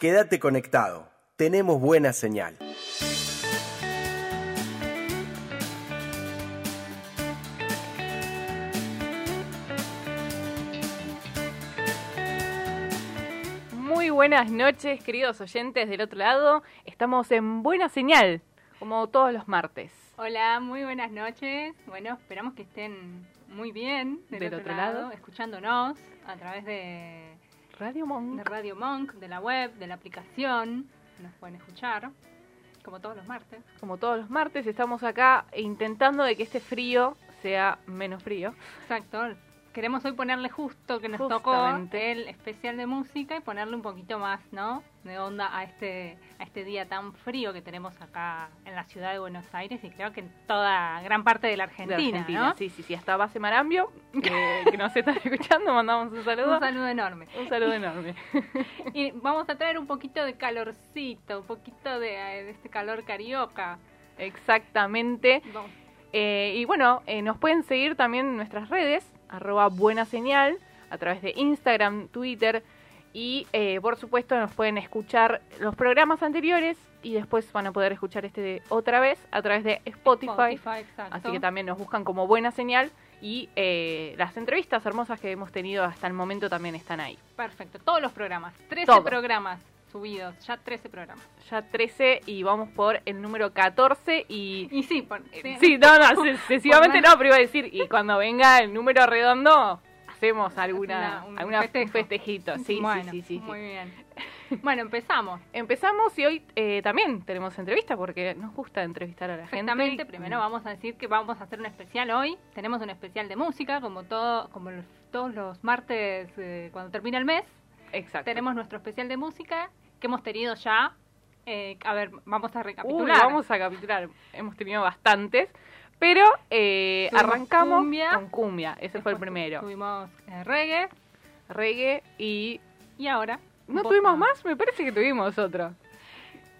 Quédate conectado. Tenemos buena señal. Muy buenas noches, queridos oyentes del otro lado. Estamos en buena señal, como todos los martes. Hola, muy buenas noches. Bueno, esperamos que estén muy bien del, otro, lado, escuchándonos a través de Radio Monk. de Radio Monk, de la web, de la aplicación. Nos pueden escuchar, como todos los martes. Como todos los martes, estamos acá intentando de que este frío sea menos frío. Exacto. Queremos hoy ponerle justo que nos Justamente. tocó el especial de música y ponerle un poquito más, ¿no? De onda a este a este día tan frío que tenemos acá en la ciudad de Buenos Aires y creo que en toda gran parte de la De Argentina, Argentina. ¿no? Sí, sí, sí, hasta Base Marambio, que, que nos están escuchando, mandamos un saludo. Un saludo enorme. Un saludo enorme. Y vamos a traer un poquito de calorcito, un poquito de, eh, de este calor carioca. Exactamente. Eh, y bueno, eh, nos pueden seguir también en nuestras redes, arroba buena señal, a través de Instagram, Twitter y eh, por supuesto nos pueden escuchar los programas anteriores y después van a poder escuchar este de otra vez a través de Spotify. exacto. Así que también nos buscan como buena señal y eh, las entrevistas hermosas que hemos tenido hasta el momento también están ahí. Perfecto, todos los programas. 13 Todo. programas subidos, ya 13 programas. Ya 13 y vamos por el número 14 y... Y sí, por- Eh, Sí, no, no, sucesivamente no, pero iba a decir, y cuando venga el número redondo, hacemos alguna, Una- un alguna festejo. un festejito. Sí, bueno, sí, sí, sí, sí. Muy bien. Bueno, empezamos. Empezamos y hoy eh, también tenemos entrevista porque nos gusta entrevistar a la gente. Exactamente, primero vamos a decir que vamos a hacer un especial hoy. Tenemos un especial de música, como todo, como los- todos los martes eh, cuando termina el mes. Exacto. Tenemos nuestro especial de música que hemos tenido ya. eh, a ver, vamos a Uy, recapitular. vamos a capitular. Hemos tenido bastantes. Pero eh, arrancamos cumbia. con cumbia. Ese fue el primero. Tuvimos eh, reggae Reggae y... y ahora. ¿No bossa. tuvimos más? Me parece que tuvimos otro.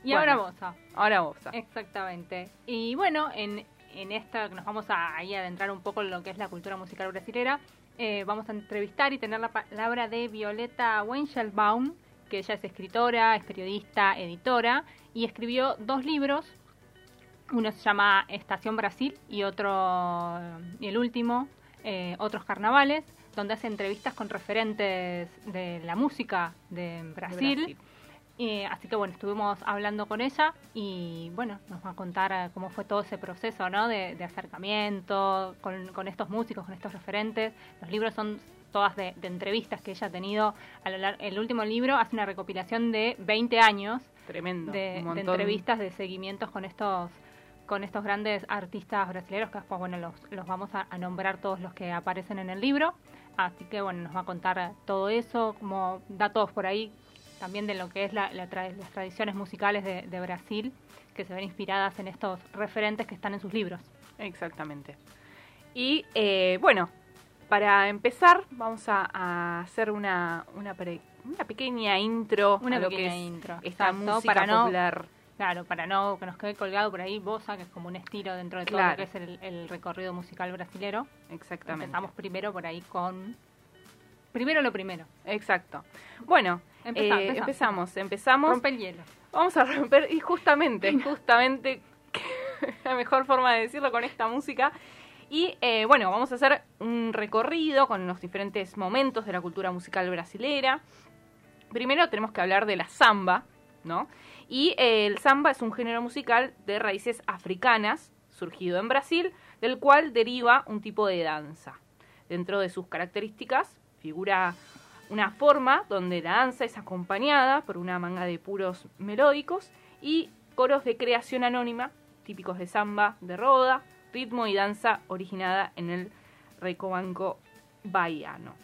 Y Bueno. ahora bossa. Ahora vos. Exactamente. Y bueno, en, en esta que nos vamos a ahí adentrar un poco en lo que es la cultura musical brasilera, eh, vamos a entrevistar y tener la palabra de Violeta Wenchelbaum, que ella es escritora, es periodista, editora, y escribió dos libros. Uno se llama Estación Brasil y otro, y el último, eh, Otros Carnavales, donde hace entrevistas con referentes de la música de Brasil. Brasil. Eh, así que bueno, estuvimos hablando con ella y bueno, nos va a contar eh, cómo fue todo ese proceso, ¿no? De, de acercamiento con, con estos músicos, con estos referentes. Los libros son todas de, de entrevistas que ella ha tenido. A lo el último libro hace una recopilación de 20 años Tremendo. de, entrevistas, de seguimientos con estos con estos grandes artistas brasileños que después bueno los, los vamos a, a nombrar todos los que aparecen en el libro así que bueno nos va a contar todo eso como datos por ahí también de lo que es la, la tra- las tradiciones musicales de, de Brasil que se ven inspiradas en estos referentes que están en sus libros Exactamente. Y eh, bueno, para empezar vamos a, a hacer una, una, pre- una pequeña intro una a lo pequeña que es intro esta exacto, música para no claro para no que nos quede colgado por ahí bossa que es como un estilo dentro de todo lo que es el, el recorrido musical brasilero Exactamente. Empezamos primero por ahí con. Primero lo primero. Exacto. Bueno, Empezá, eh, empezamos, empezamos. Rompe el hielo. Vamos a romper, y justamente, justamente, la mejor forma de decirlo con esta música. Y eh, bueno, vamos a hacer un recorrido con los diferentes momentos de la cultura musical brasilera. Primero tenemos que hablar de la samba, ¿no? Y eh, el samba es un género musical de raíces africanas, surgido en Brasil, del cual deriva un tipo de danza. Dentro de sus características figura una forma donde la danza es acompañada por una manga de puros melódicos y coros de creación anónima, típicos de samba, de roda, ritmo y danza originada en el Recobanco baiano.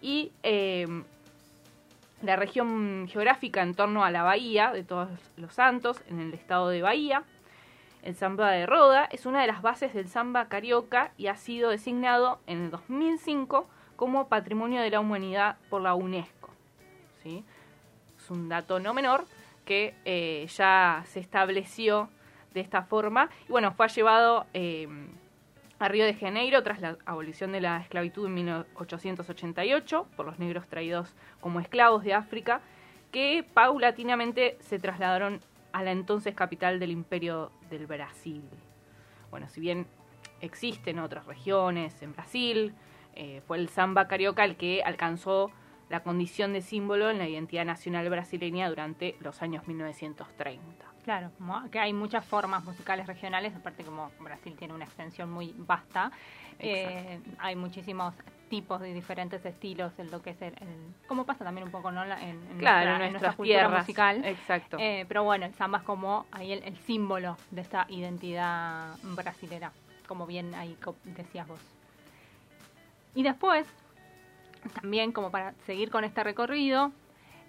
y em, la región geográfica en torno a la bahía de Todos los Santos, en el estado de Bahía. El samba de Roda es una de las bases del samba carioca y ha sido designado en el 2005 como Patrimonio de la Humanidad por la UNESCO. ¿sí? Es un dato no menor que eh, ya se estableció de esta forma. Y bueno, fue llevado eh, a Río de Janeiro tras la abolición de la esclavitud en 1888 por los negros traídos como esclavos de África, que paulatinamente se trasladaron a la entonces capital del imperio del Brasil. Bueno, si bien existen otras regiones en Brasil, eh, fue el samba carioca el que alcanzó la condición de símbolo en la identidad nacional brasileña durante los años 1930. Claro, que hay muchas formas musicales regionales, aparte como Brasil tiene una extensión muy vasta, eh, hay muchísimos tipos de diferentes estilos en lo que es el, como pasa también un poco ¿no? en, claro, nuestra, cultura musical. exacto. Eh, pero bueno el samba es como ahí el, símbolo de esta identidad brasilera como bien ahí decías vos. Y después también como para seguir con este recorrido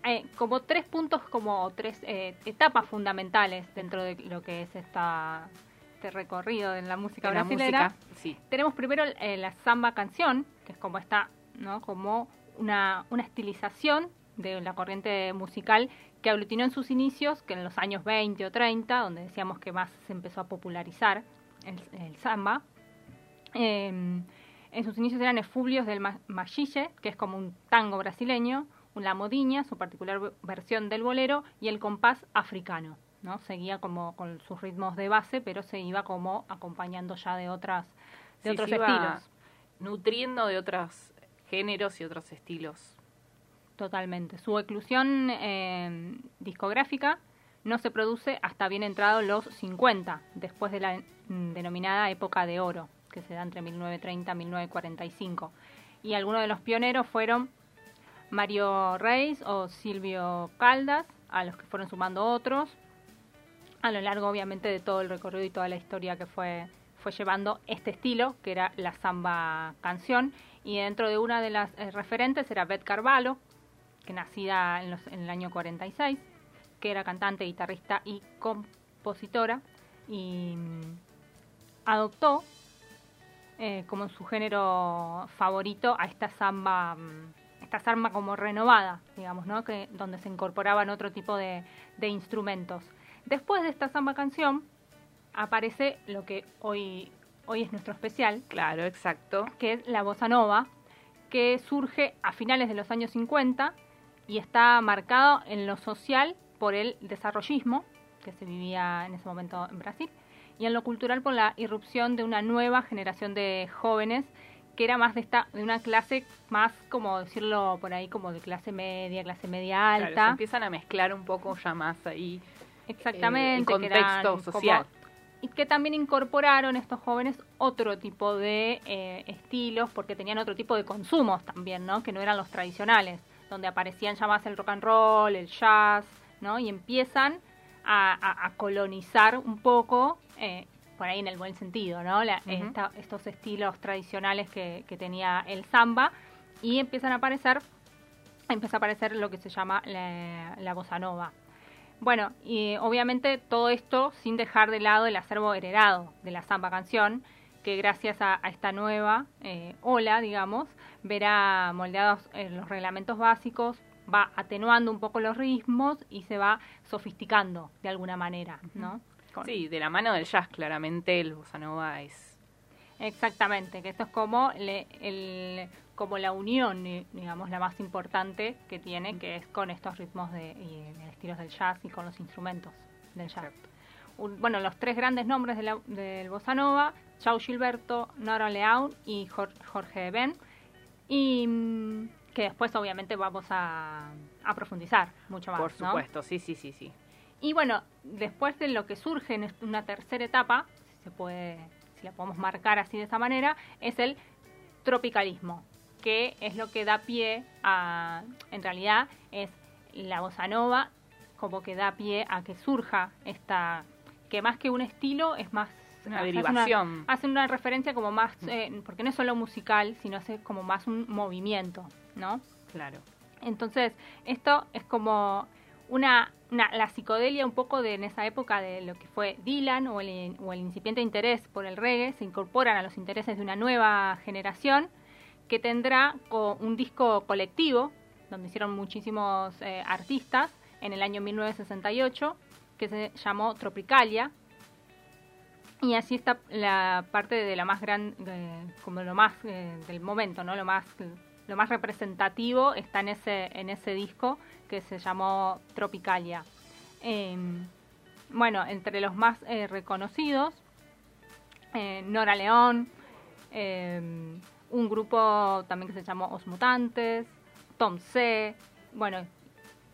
eh, como tres puntos, como tres eh, etapas fundamentales dentro de lo que es esta, este recorrido en la música brasileña. Sí. Tenemos primero eh, la samba canción, que es como esta, ¿no? Como una, una estilización de la corriente musical que aglutinó en sus inicios, que en los años 20 o 30, donde decíamos que más se empezó a popularizar el, samba. Em, en sus inicios eran efulios del machille, que es como un tango brasileño, la modiña, su particular versión del bolero, y el compás africano. ¿no? Seguía como con sus ritmos de base, pero se iba como acompañando ya de otras de otros estilos. Nutriendo de otros géneros y otros estilos. Totalmente. Su eclusión eh, discográfica no se produce hasta bien entrado los 50, después de la mm, denominada época de oro, que se da entre 1930 y 1945. Y algunos de los pioneros fueron Mario Reis o Silvio Caldas, a los que fueron sumando otros, a lo largo obviamente de todo el recorrido y toda la historia que fue, fue llevando este estilo, que era la samba canción, y dentro de una de las eh, referentes era Beth Carvalho, que nacida en, en el año 46, que era cantante, guitarrista y compositora, y mm, adoptó eh, como su género favorito a esta samba mm, esta arma como renovada, digamos, ¿no? Que, donde se incorporaban otro tipo de, instrumentos. Después de esta samba canción aparece lo que hoy, hoy es nuestro especial. Claro, exacto. Que es la bossa nova, que surge a finales de los años 50 y está marcado en lo social por el desarrollismo, que se vivía en ese momento en Brasil, y en lo cultural por la irrupción de una nueva generación de jóvenes que era más de esta de una clase más como decirlo por ahí como de clase media clase media alta. se empiezan a mezclar un poco ya más ahí exactamente el contexto social. y que también incorporaron estos jóvenes otro tipo de eh, estilos porque tenían otro tipo de consumos también no que no eran los tradicionales donde aparecían ya más el rock and roll el jazz no y empiezan a, colonizar un poco eh, por ahí en el buen sentido, ¿no? estos estilos tradicionales que, tenía el samba y empiezan a aparecer, empieza a aparecer lo que se llama la, bossa nova. Bueno, y obviamente todo esto sin dejar de lado el acervo heredado de la samba canción, que gracias a, esta nueva eh, ola, digamos, verá moldeados en los reglamentos básicos, va atenuando un poco los ritmos y se va sofisticando de alguna manera, ¿no? Sí, de la mano del jazz, claramente el bossa nova es... Exactamente, que esto es como, el, como la unión, digamos, la más importante que tiene, que es con estos ritmos de, y, estilos del jazz y con los instrumentos del jazz. bueno, los tres grandes nombres de del bossa nova, Chao Gilberto, Nora León y Jorge Ben, y mm, que después obviamente vamos a, a profundizar mucho más. Por supuesto, sí, sí, sí, sí. Y bueno, después de lo que surge en una tercera etapa, si se puede, si la podemos marcar así de esa manera, es el tropicalismo, que es lo que da pie a, en realidad, es la bossa nova, como que da pie a que surja esta, que más que un estilo es más una derivación. Hace una, referencia como más, eh, porque no es solo musical, sino hace como más un movimiento, ¿no? Claro. Entonces, esto es como una, la psicodelia un poco de en esa época de lo que fue Dylan o el, incipiente interés por el reggae, se incorporan a los intereses de una nueva generación que tendrá un disco colectivo, donde hicieron muchísimos eh, artistas, en el año 1968, que se llamó Tropicalia. Y así está la parte de la más grande, eh, como lo más eh, del momento, ¿no? Lo más lo más representativo está en ese, en ese disco que se llamó Tropicalia. Em, bueno, entre los más eh, reconocidos, eh, Nora León, em, un grupo también que se llamó Os Mutantes, Tom C, bueno,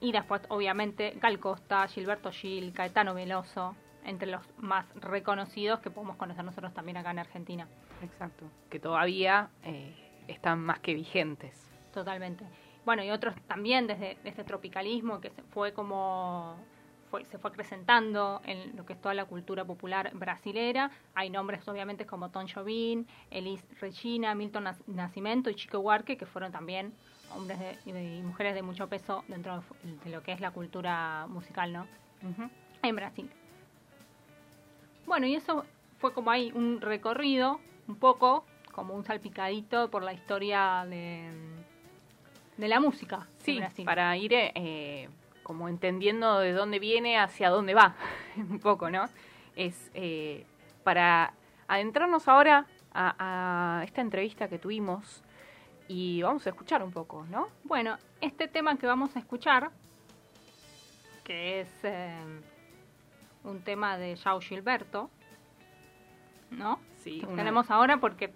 y después obviamente Gal Costa, Gilberto Gil, Caetano Veloso, entre los más reconocidos que podemos conocer nosotros también acá en Argentina. Exacto, que todavía eh, están más que vigentes. Totalmente. Bueno, y otros también desde este tropicalismo que se fue como se fue acrecentando en lo que es toda la cultura popular brasilera. Hay nombres obviamente como Tom Jobim, Elis Regina, Milton Nascimento y Chico Huarque, que fueron también hombres y mujeres de mucho peso dentro de lo que es la cultura musical, ¿no? En Brasil. Bueno, y eso fue como ahí un recorrido un poco como un salpicadito por la historia de, de la música. Sí, para ir eh, como entendiendo de dónde viene, hacia dónde va, un poco, ¿no? Es eh, para adentrarnos ahora a, esta entrevista que tuvimos y vamos a escuchar un poco, ¿no? Bueno, este tema que vamos a escuchar, que es eh, un tema de Jao Gilberto, ¿no? tenemos ahora porque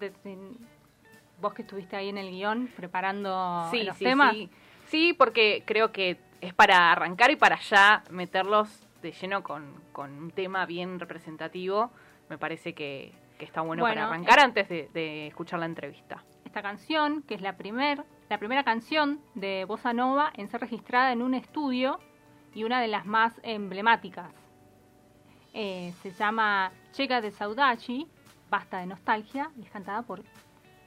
vos que estuviste ahí en el guion preparando los temas. Sí. sí, porque creo que es para arrancar y para ya meterlos de lleno con, un tema bien representativo. Me parece que, está bueno, para arrancar antes de, escuchar la entrevista. Esta canción, que es la, primer, la primera canción de Bossa Nova en ser registrada en un estudio y una de las más emblemáticas. Eh, se llama Chega de Saudachi Basta de Nostalgia y es cantada por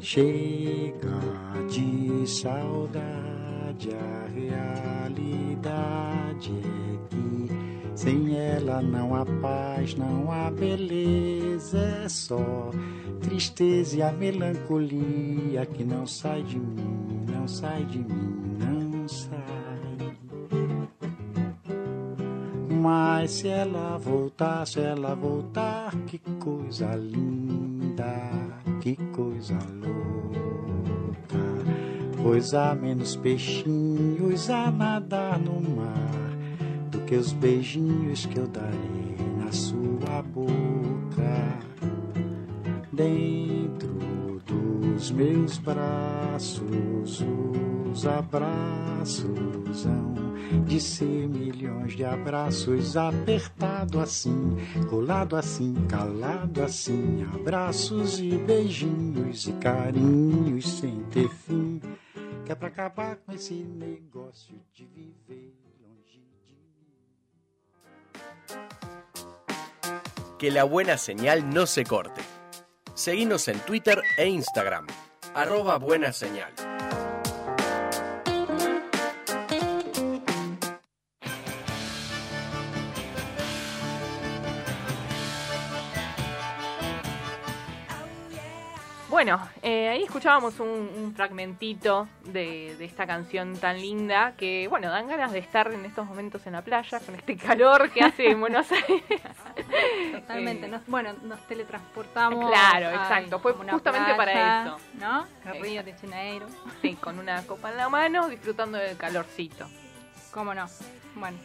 Chega de saudade, a realidade é que sem ela não há paz, não há beleza, é só tristeza e a melancolia que não sai de mim, não sai de mim, não sai. Mas se ela voltar, se ela voltar, que coisa linda, que coisa louca. Pois há menos peixinhos a nadar no mar do que os beijinhos que eu darei na sua boca. Dentro dos meus braços, os abraços hão de ser milhões de abraços apertado assim, colado assim, calado assim, abraços e beijinhos e carinhos sem ter fim, que é pra acabar com esse negócio de viver longe de. Que la buena señal no se corte. Seguinos en Twitter e Instagram. Arroba buena señal. Bueno, eh, ahí escuchábamos un, fragmentito de, esta canción tan linda que, bueno, dan ganas de estar en estos momentos en la playa con este calor que hace en Buenos Aires. Totalmente. Eh, bueno, nos teletransportamos. Claro, exacto. Fue justamente para eso. ¿No? Río de Janeiro. Sí, con una copa en la mano, disfrutando del calorcito. ¿Cómo no? Bueno.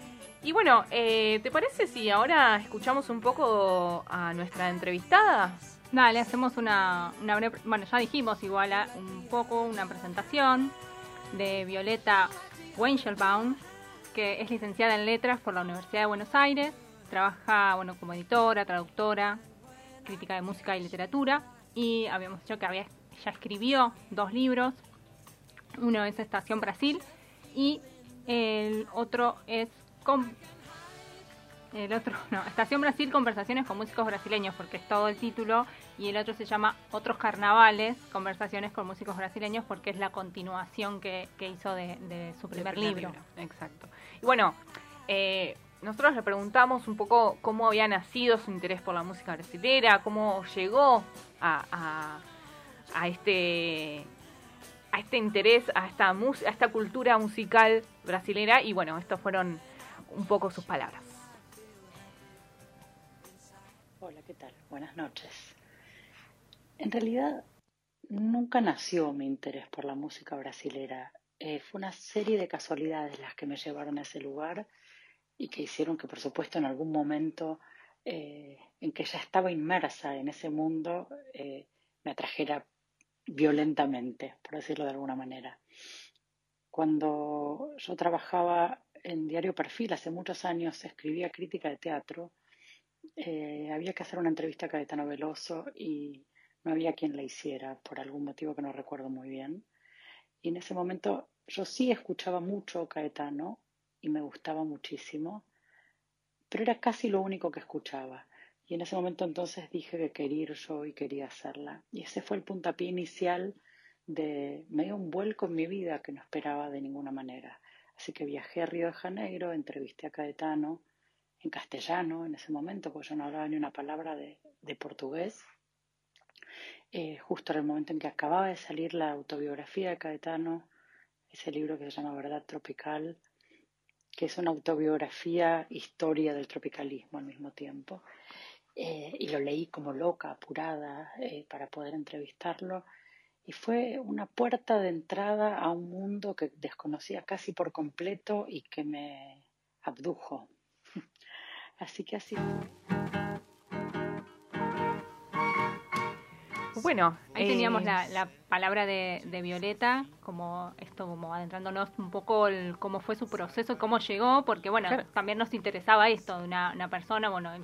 Y bueno, eh, ¿te parece si ahora escuchamos un poco a nuestra entrevistada? Dale, hacemos una, Bueno, ya dijimos igual un poco una presentación de Violeta Wenchelbaum, que es licenciada en letras por la Universidad de Buenos Aires, trabaja bueno, como editora, traductora, crítica de música y literatura, y habíamos dicho que había, ya escribió dos libros, uno es Estación Brasil y el otro es el otro, no, Estación Brasil, conversaciones con músicos brasileños, porque es todo el título, y el otro se llama Otros Carnavales, conversaciones con músicos brasileños, porque es la continuación que, hizo de, su primer, libro. Exacto. Y bueno, eh, nosotros le preguntamos un poco cómo había nacido su interés por la música brasileña, cómo llegó a, a, este a este interés, a esta, a esta cultura musical brasilera, y bueno, estos fueron un poco sus palabras. Hola, ¿qué tal? Buenas noches. En realidad, nunca nació mi interés por la música brasilera. Eh, fue una serie de casualidades las que me llevaron a ese lugar y que hicieron que, por supuesto, en algún momento eh, en que ya estaba inmersa en ese mundo, eh, me atrajera violentamente, por decirlo de alguna manera. Cuando yo trabajaba en Diario Perfil hace muchos años, escribía crítica de teatro había que hacer una entrevista a Caetano Veloso y no había quien la hiciera por algún motivo que no recuerdo muy bien. Y en ese momento yo sí escuchaba mucho Caetano y me gustaba muchísimo, pero era casi lo único que escuchaba. Y en ese momento entonces dije que quería ir yo y quería hacerla. Y ese fue el puntapié inicial de medio un vuelco en mi vida que no esperaba de ninguna manera. Así que viajé a Río de Janeiro, entrevisté a Caetano, en castellano en ese momento, porque yo no hablaba ni una palabra de, portugués. Eh, justo en el momento en que acababa de salir la autobiografía de Caetano, ese libro que se llama Verdad Tropical, que es una autobiografía, historia del tropicalismo al mismo tiempo. Eh, y lo leí como loca, apurada, eh, para poder entrevistarlo. Y fue una puerta de entrada a un mundo que desconocía casi por completo y que me abdujo. Así que así. Bueno, ahí teníamos eh, la, palabra de, Violeta, como esto, como adentrándonos un poco el, cómo fue su proceso, cómo llegó, porque bueno, también nos interesaba esto de una, persona, bueno, en,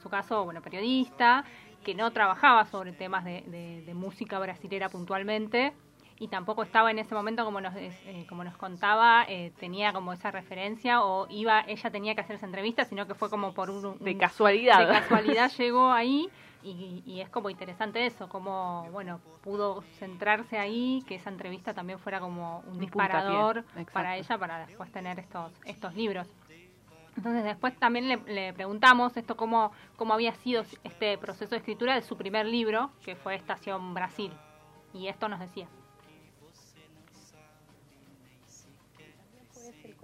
su caso, bueno, periodista, que no trabajaba sobre temas de, de música brasilera puntualmente, y tampoco estaba en ese momento como nos eh, como nos contaba eh, tenía como esa referencia o iba ella tenía que hacer esa entrevista sino que fue como por un, de casualidad de casualidad llegó ahí y, es como interesante eso como bueno pudo centrarse ahí que esa entrevista también fuera como un, disparador para ella para después tener estos estos libros entonces después también le, le, preguntamos esto cómo, cómo había sido este proceso de escritura de su primer libro, que fue Estación Brasil. Y esto nos decía.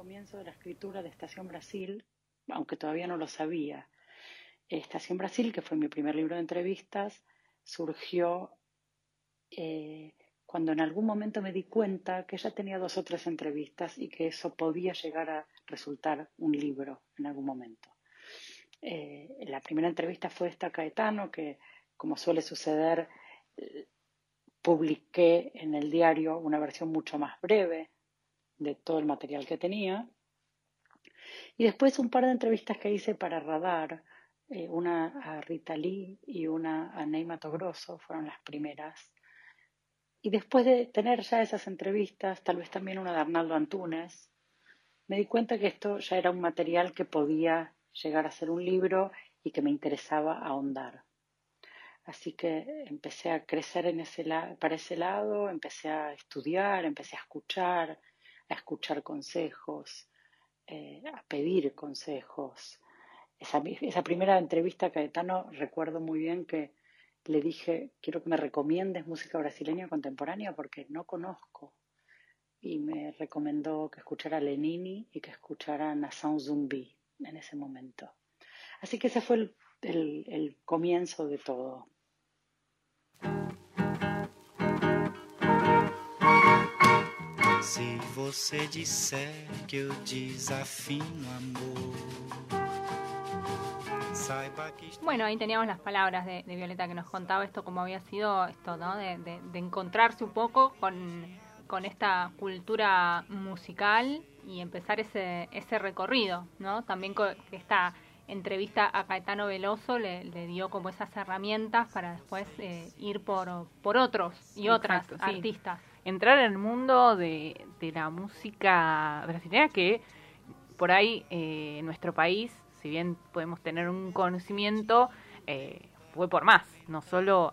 Comienzo de la escritura de Estación Brasil, aunque todavía no lo sabía. Estación Brasil, que fue mi primer libro de entrevistas, surgió eh, cuando en algún momento me di cuenta que ya tenía dos o tres entrevistas y que eso podía llegar a resultar un libro en algún momento. Eh, la primera entrevista fue esta Caetano, que como suele suceder, eh, publiqué en el diario una versión mucho más breve de todo el material que tenía. Y después un par de entrevistas que hice para Radar, eh, una a Rita Lee y una a Ney Mato Grosso, fueron las primeras. Y después de tener ya esas entrevistas, tal vez también una de Arnaldo Antunes, me di cuenta que esto ya era un material que podía llegar a ser un libro y que me interesaba ahondar. Así que empecé a crecer en ese para ese lado, empecé a estudiar, empecé a escuchar, a escuchar consejos, eh, a pedir consejos. Esa, esa, primera entrevista a Caetano recuerdo muy bien que le dije, quiero que me recomiendes música brasileña contemporánea porque no conozco. Y me recomendó que escuchara Lenini y que escuchara Nação Zumbi en ese momento. Así que ese fue el comienzo de todo. Si você disser que eu desafino amor. Bueno, ahí teníamos las palabras de, Violeta que nos contaba esto, cómo había sido esto, ¿no? De, encontrarse un poco con, con esta cultura musical y empezar ese, ese recorrido, ¿no? También con esta entrevista a Caetano Veloso le, dio como esas herramientas para después eh, ir por, por otros y otras artistas. Entrar en el mundo de, de la música brasileña que por ahí eh, en nuestro país, si bien podemos tener un conocimiento, eh, fue por más, no solo,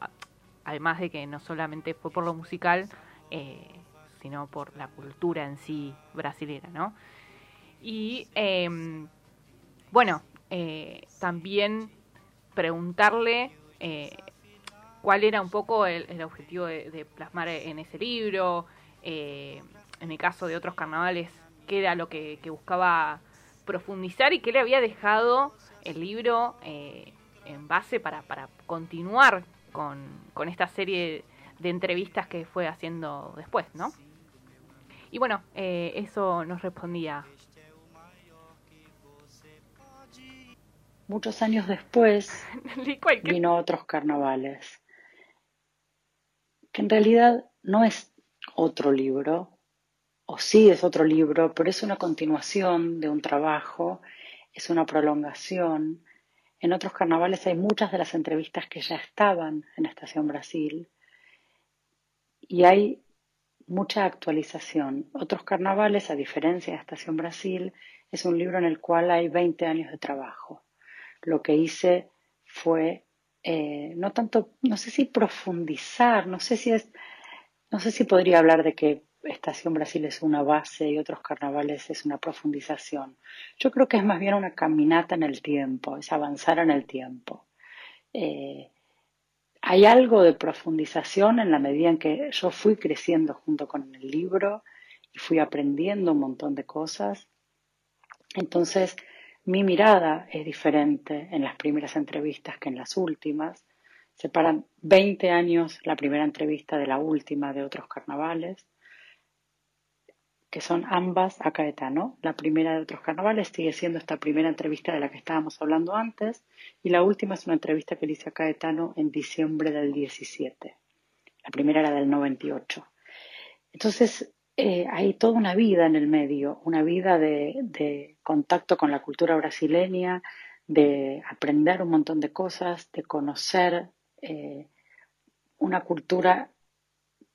además de que no solamente fue por lo musical, sino por la cultura en sí brasilera, ¿no? Y em, bueno, eh, también preguntarle eh, cuál era un poco el, objetivo de, plasmar en ese libro, eh, en el caso de otros carnavales, qué era lo que, buscaba profundizar y qué le había dejado el libro en base para, para continuar con, con, esta serie de entrevistas que fue haciendo después, ¿no? Y bueno, eso nos respondía. Muchos años después vino otros carnavales, que en realidad no es otro libro, o sí es otro libro, pero es una continuación de un trabajo, es una prolongación. En otros carnavales hay muchas de las entrevistas que ya estaban en Estación Brasil y hay mucha actualización. Otros carnavales, a diferencia de Estación Brasil, es un libro en el cual hay 20 años de trabajo lo que hice fue eh, no tanto, no sé si profundizar, no sé si es, no sé si podría hablar de que Estación Brasil es una base y otros carnavales es una profundización. Yo creo que es más bien una caminata en el tiempo, es avanzar en el tiempo. Eh, hay algo de profundización en la medida en que yo fui creciendo junto con el libro y fui aprendiendo un montón de cosas. Entonces, mi mirada es diferente en las primeras entrevistas que en las últimas. Separan 20 años la primera entrevista de la última de otros carnavales, que son ambas a Caetano. La primera de otros carnavales sigue siendo esta primera entrevista de la que estábamos hablando antes, y la última es una entrevista que le hice a Caetano en diciembre del 17. La primera era del 98. Entonces, eh, hay toda una vida en el medio, una vida de, contacto con la cultura brasileña, de aprender un montón de cosas, de conocer eh, una cultura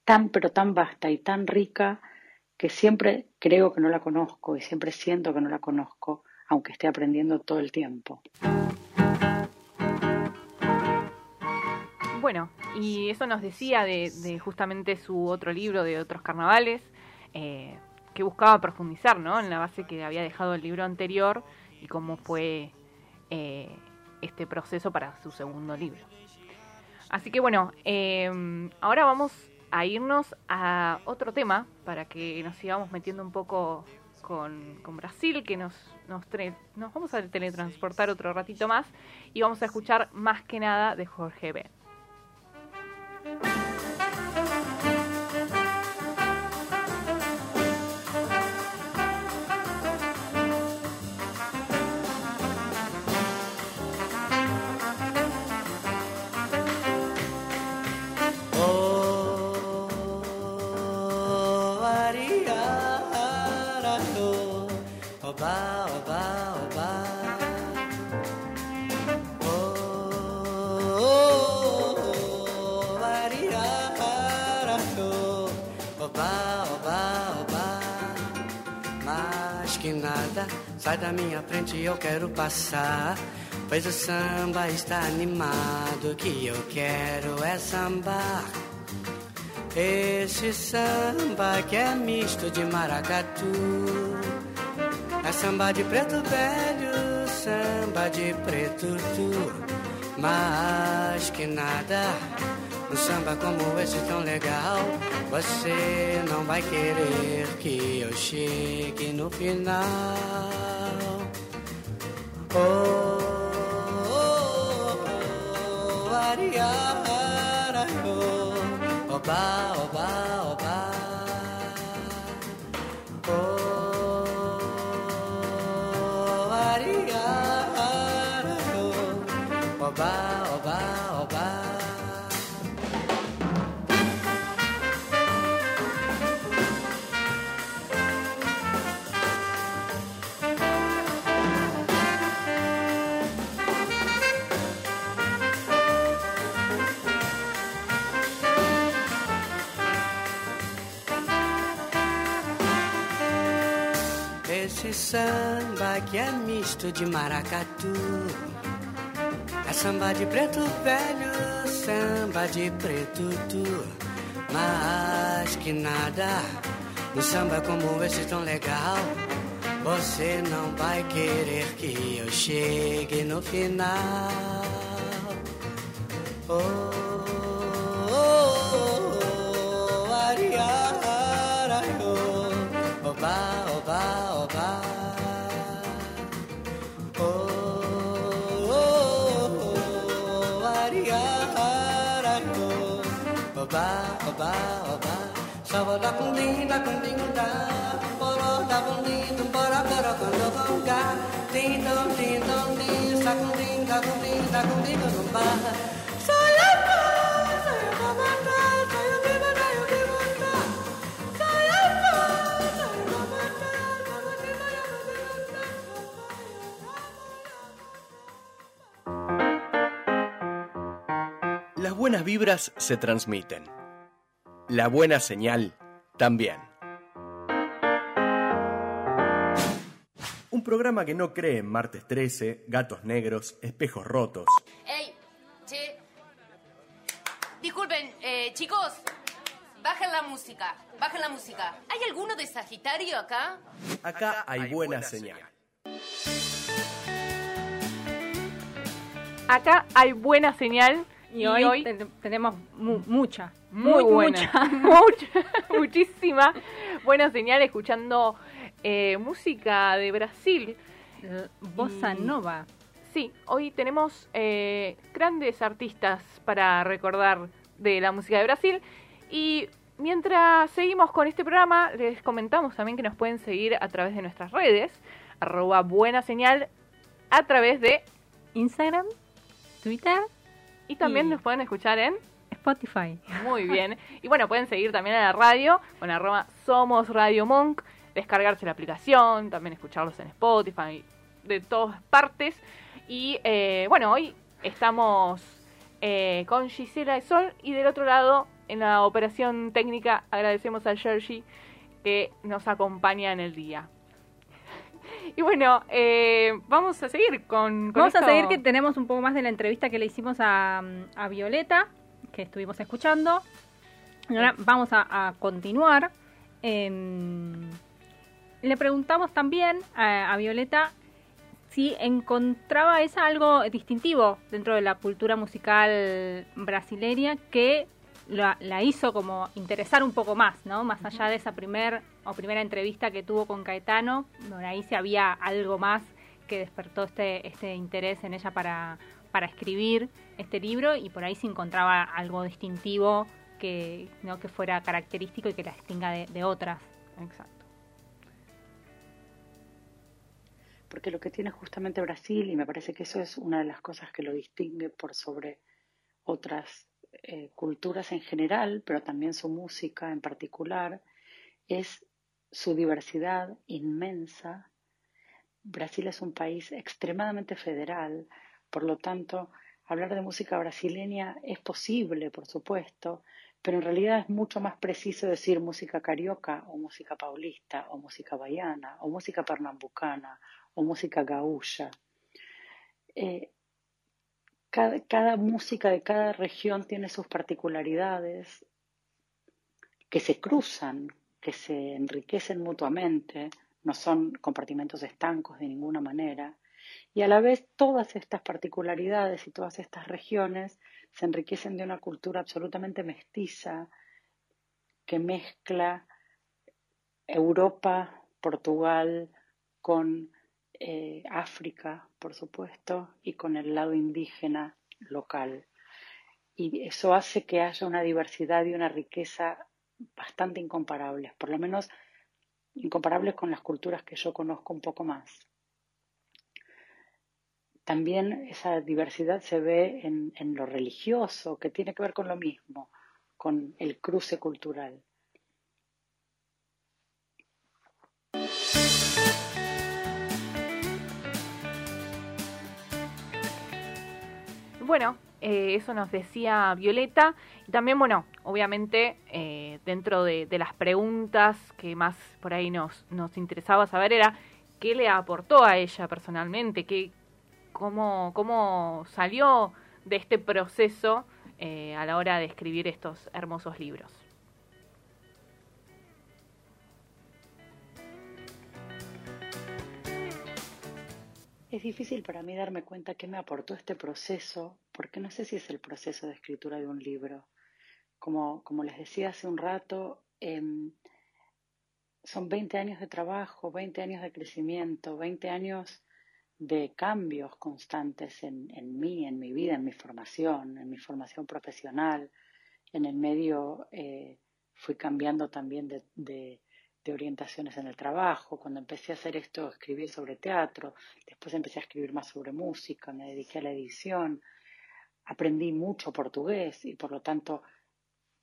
tan pero tan vasta y tan rica que siempre creo que no la conozco y siempre siento que no la conozco, aunque esté aprendiendo todo el tiempo. Bueno, y eso nos decía de, de justamente su otro libro de otros carnavales, eh, que buscaba profundizar ¿no? en la base que había dejado el libro anterior y cómo fue eh, este proceso para su segundo libro. Así que bueno, eh, ahora vamos a irnos a otro tema para que nos sigamos metiendo un poco con, Brasil, que nos, nos, nos vamos a teletransportar otro ratito más y vamos a escuchar más que nada de Jorge B. Sai da minha frente, eu quero passar. Pois o samba está animado, que eu quero é sambar. Esse samba que é misto de maracatu. É samba de preto velho, samba de preto tu. Mas que nada, um samba como esse tão legal. Você não vai querer que eu chegue no final. Oh, oh, oh, Ariara, oh, oba, oba, oba. Oh, oba, oba, oba. Esse samba que é misto de maracatu Samba de preto velho, samba de preto tu. Mas que nada, um samba como esse tão legal. Você não vai querer que eu chegue no final. Oh, ba ba ba ba Sawa da kung ding da kung ding da. Boro da kung ding dum bora bora kung do kung ga Ding dong ding dong ding Sa kung ding da kung ding da kung ding dum ba. Vibras se transmiten. La buena señal también. Un programa que no cree en martes 13, gatos negros, espejos rotos. ¡Ey! Che. Disculpen, eh, chicos. Bajen la música. Bajen la música. ¿Hay alguno de Sagitario acá? Acá hay buena señal. Acá hay buena señal Y hoy, te- tenemos mu- mucha, muy muy buena, mucha. mucha, muchísima buena señal escuchando eh, música de Brasil. Bossa Y- Nova. Sí, hoy tenemos eh, grandes artistas para recordar de la música de Brasil. Y mientras seguimos con este programa, les comentamos también que nos pueden seguir a través de nuestras redes, arroba buena señal, a través de... Instagram, Twitter, Y también Y- nos pueden escuchar en... Spotify. Muy bien. Y bueno, pueden seguir también a la radio con arroba Somos Radio Monk, descargarse la aplicación, también escucharlos en Spotify, de todas partes. Y eh, bueno, hoy estamos eh, con Gisela de Sol y del otro lado, en la operación técnica, agradecemos a Georgie que nos acompaña en el día. Y bueno, eh, vamos a seguir con, con Vamos a seguir que tenemos un poco más de la entrevista que le hicimos a, a Violeta, que estuvimos escuchando. Y ahora vamos a, a continuar. Em, le preguntamos también a, a Violeta si encontraba esa algo distintivo dentro de la cultura musical brasileña que la, la hizo como interesar un poco más, ¿no? Más allá de esa primer o primera entrevista que tuvo con Caetano, por ahí si había algo más que despertó este, este interés en ella para, para escribir este libro y por ahí se encontraba algo distintivo que, ¿no? que fuera característico y que la distinga de, de otras. Exacto. Porque lo que tiene justamente Brasil, y me parece que eso es una de las cosas que lo distingue por sobre otras eh, culturas en general, pero también su música en particular, es su diversidad inmensa. Brasil es un país extremadamente federal, por lo tanto, hablar de música brasileña es posible, por supuesto, pero en realidad es mucho más preciso decir música carioca o música paulista o música baiana o música pernambucana o música gaúcha. Eh, cada, cada música de cada región tiene sus particularidades que se cruzan, que se enriquecen mutuamente, no son compartimentos estancos de ninguna manera, y a la vez todas estas particularidades y todas estas regiones se enriquecen de una cultura absolutamente mestiza que mezcla Europa, Portugal, con eh, África, por supuesto, y con el lado indígena local. Y eso hace que haya una diversidad y una riqueza bastante incomparables, por lo menos incomparables con las culturas que yo conozco un poco más. También esa diversidad se ve en, en lo religioso, que tiene que ver con lo mismo, con el cruce cultural. Bueno, eh, eso nos decía Violeta. Y también, bueno, obviamente, eh, dentro de, las preguntas que más por ahí nos, nos interesaba saber era qué le aportó a ella personalmente, qué, cómo, cómo salió de este proceso eh, a la hora de escribir estos hermosos libros. Es difícil para mí darme cuenta qué me aportó este proceso, porque no sé si es el proceso de escritura de un libro. Como, como les decía hace un rato, em, son 20 años de trabajo, 20 años de crecimiento, 20 años de cambios constantes en, en mí, en mi vida, en mi formación, en mi formación profesional. En el medio eh, fui cambiando también de, de de orientaciones en el trabajo. Cuando empecé a hacer esto, escribir sobre teatro, después empecé a escribir más sobre música, me dediqué a la edición, aprendí mucho portugués y por lo tanto